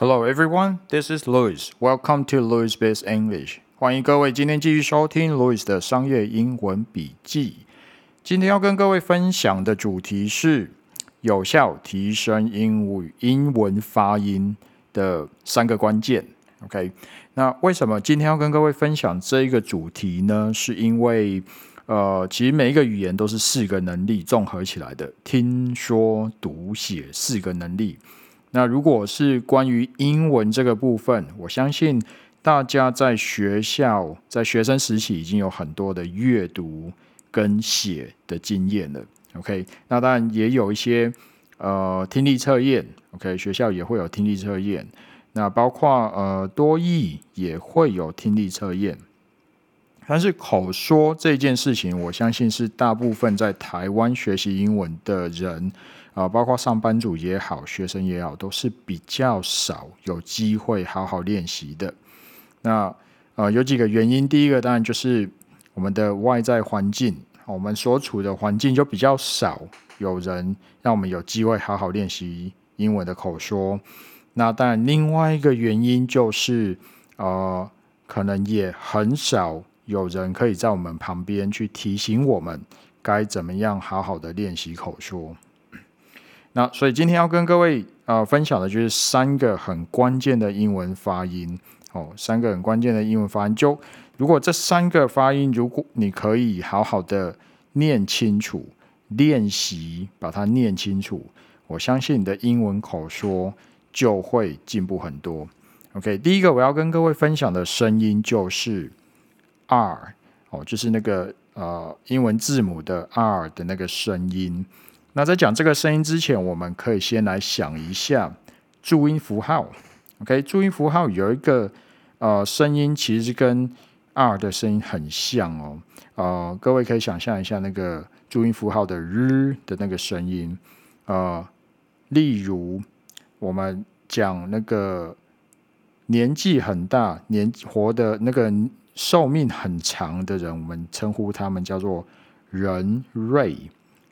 Hello everyone, this is Louis. Welcome to Louis Biz English. 欢迎各位今天继续收听 Louis 的商业英文笔记。今天要跟各位分享的主题是有效提升英语英文发音的三个关键。OK，那为什么今天要跟各位分享这一个主题呢？是因为呃，其实每一个语言都是四个能力综合起来的，听说读写四个能力。那如果是关于英文这个部分，我相信大家在学校在学生时期已经有很多的阅读跟写的经验了。OK，那当然也有一些呃听力测验。OK，学校也会有听力测验。那包括呃多义也会有听力测验。但是口说这件事情，我相信是大部分在台湾学习英文的人。啊，包括上班族也好，学生也好，都是比较少有机会好好练习的。那呃，有几个原因。第一个当然就是我们的外在环境，我们所处的环境就比较少有人让我们有机会好好练习英文的口说。那当然，另外一个原因就是呃，可能也很少有人可以在我们旁边去提醒我们该怎么样好好的练习口说。那所以今天要跟各位啊分享的就是三个很关键的英文发音哦，三个很关键的英文发音。就如果这三个发音，如果你可以好好的念清楚、练习把它念清楚，我相信你的英文口说就会进步很多。OK，第一个我要跟各位分享的声音就是 R 哦，就是那个呃英文字母的 R 的那个声音。那在讲这个声音之前，我们可以先来想一下注音符号。OK，注音符号有一个呃声音，其实跟 R 的声音很像哦。呃，各位可以想象一下那个注音符号的日的那个声音。呃，例如我们讲那个年纪很大、年活的那个寿命很长的人，我们称呼他们叫做人瑞。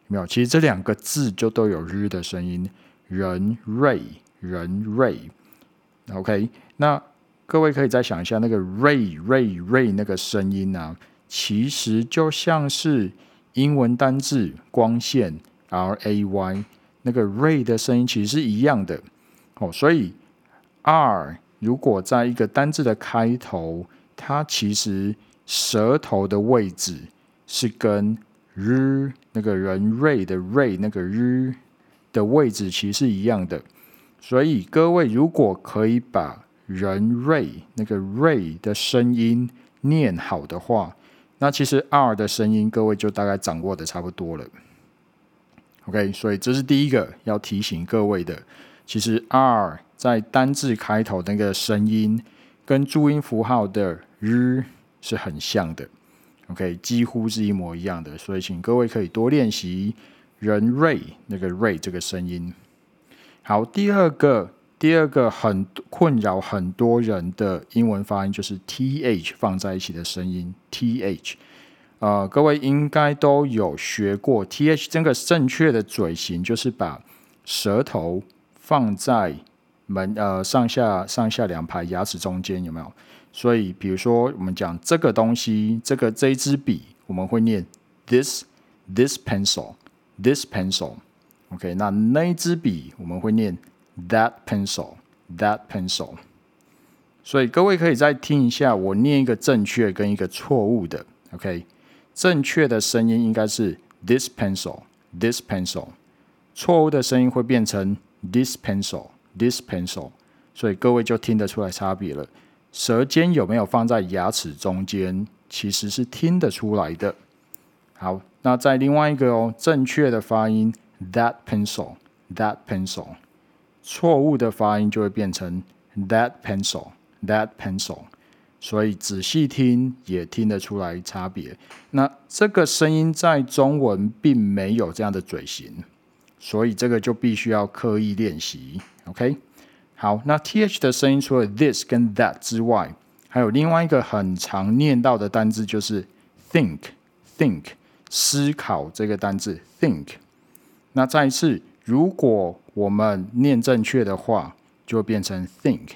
没有，其实这两个字就都有日的声音，人瑞人瑞，OK。那各位可以再想一下，那个瑞瑞瑞那个声音呢，其实就像是英文单字光线 R A Y 那个瑞的声音，其实是一样的哦。所以 R 如果在一个单字的开头，它其实舌头的位置是跟日那个人瑞的瑞那个日的位置其实是一样的，所以各位如果可以把人瑞那个瑞的声音念好的话，那其实 R 的声音各位就大概掌握的差不多了。OK，所以这是第一个要提醒各位的，其实 R 在单字开头那个声音跟注音符号的日是很像的。OK，几乎是一模一样的，所以请各位可以多练习人瑞那个瑞这个声音。好，第二个，第二个很困扰很多人的英文发音就是 th 放在一起的声音。th，呃，各位应该都有学过 th 这个正确的嘴型，就是把舌头放在门呃上下上下两排牙齿中间，有没有？所以，比如说，我们讲这个东西，这个这一支笔，我们会念 this this pencil this pencil。OK，那那一支笔，我们会念 that pencil that pencil。所以各位可以再听一下，我念一个正确跟一个错误的。OK，正确的声音应该是 this pencil this pencil，错误的声音会变成 this pencil this pencil。所以各位就听得出来差别了。舌尖有没有放在牙齿中间，其实是听得出来的。好，那在另外一个哦，正确的发音 that pencil that pencil，错误的发音就会变成 that pencil that pencil。所以仔细听也听得出来差别。那这个声音在中文并没有这样的嘴型，所以这个就必须要刻意练习。OK。好，那 th 的声音除了 this 跟 that 之外，还有另外一个很常念到的单字，就是 think，think 思考这个单字 think。那再一次，如果我们念正确的话，就会变成 think，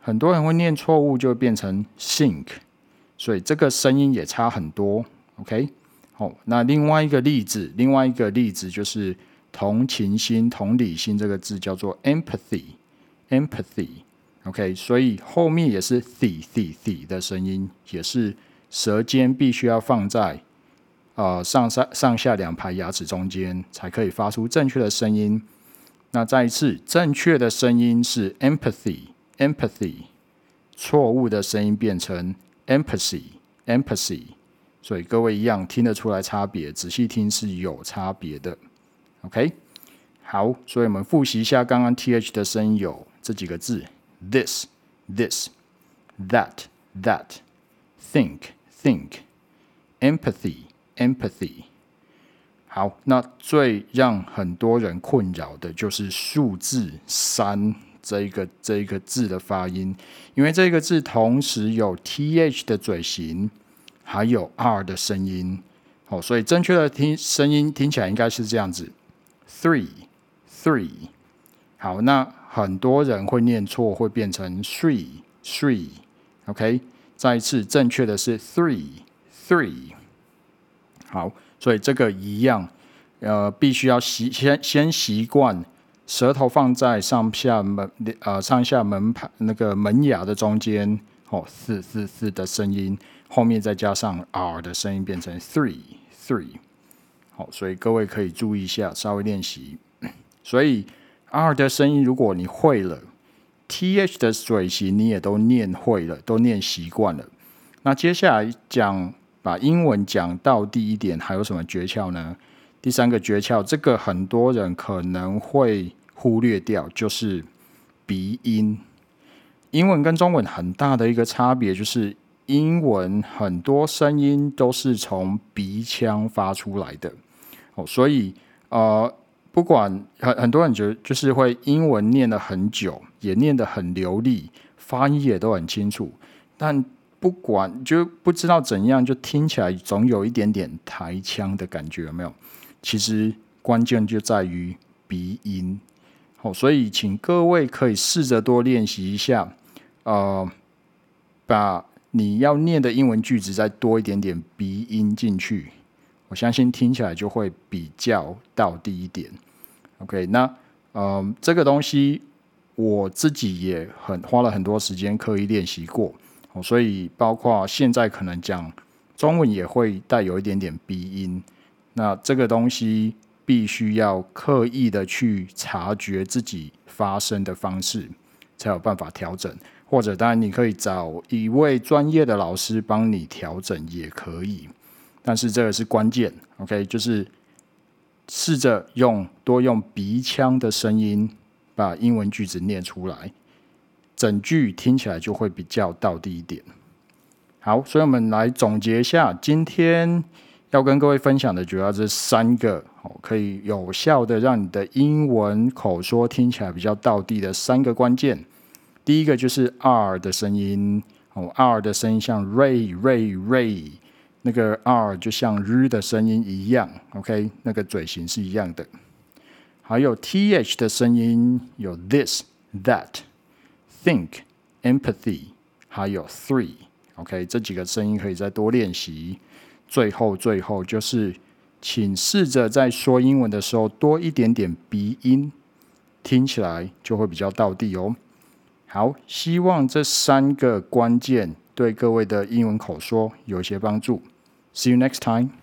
很多人会念错误就变成 think，所以这个声音也差很多。OK，好，那另外一个例子，另外一个例子就是同情心、同理心这个字叫做 empathy，empathy。OK，所以后面也是 th th th 的声音，也是舌尖必须要放在呃上上上下两排牙齿中间，才可以发出正确的声音。那再一次，正确的声音是 empathy，empathy，错误的声音变成 empathy，empathy。所以各位一样听得出来差别，仔细听是有差别的。OK，好，所以我们复习一下刚刚 th 的声音有这几个字：this、this、that、that、think、think、empathy、empathy。好，那最让很多人困扰的就是数字三这一个这一个字的发音，因为这个字同时有 th 的嘴型。还有 r 的声音，哦，所以正确的听声音听起来应该是这样子：three three。好，那很多人会念错，会变成 three three。OK，再一次，正确的是 three three。好，所以这个一样，呃，必须要习先先习惯舌头放在上下门呃上下门牌那个门牙的中间，哦，四四四的声音。后面再加上 r 的声音变成 three three，好，所以各位可以注意一下，稍微练习。所以 r 的声音如果你会了，th 的嘴型你也都念会了，都念习惯了。那接下来讲把英文讲到第一点，还有什么诀窍呢？第三个诀窍，这个很多人可能会忽略掉，就是鼻音。英文跟中文很大的一个差别就是。英文很多声音都是从鼻腔发出来的，哦，所以呃，不管很很多人觉得就是会英文念了很久，也念得很流利，发音也都很清楚，但不管就不知道怎样，就听起来总有一点点台腔的感觉，有没有？其实关键就在于鼻音，好，所以请各位可以试着多练习一下，呃，把。你要念的英文句子再多一点点鼻音进去，我相信听起来就会比较到地一点。OK，那嗯，这个东西我自己也很花了很多时间刻意练习过，所以包括现在可能讲中文也会带有一点点鼻音。那这个东西必须要刻意的去察觉自己发声的方式，才有办法调整。或者当然你可以找一位专业的老师帮你调整也可以，但是这个是关键，OK，就是试着用多用鼻腔的声音把英文句子念出来，整句听起来就会比较到地一点。好，所以我们来总结一下，今天要跟各位分享的主要是三个哦，可以有效的让你的英文口说听起来比较到地的三个关键。第一个就是 R 的声音哦，R 的声音像 Ray Ray Ray，那个 R 就像日的声音一样，OK，那个嘴型是一样的。还有 TH 的声音有 This That Think Empathy，还有 Three，OK，这几个声音可以再多练习。最后最后就是，请试着在说英文的时候多一点点鼻音，听起来就会比较到地哦。好，希望这三个关键对各位的英文口说有些帮助。See you next time.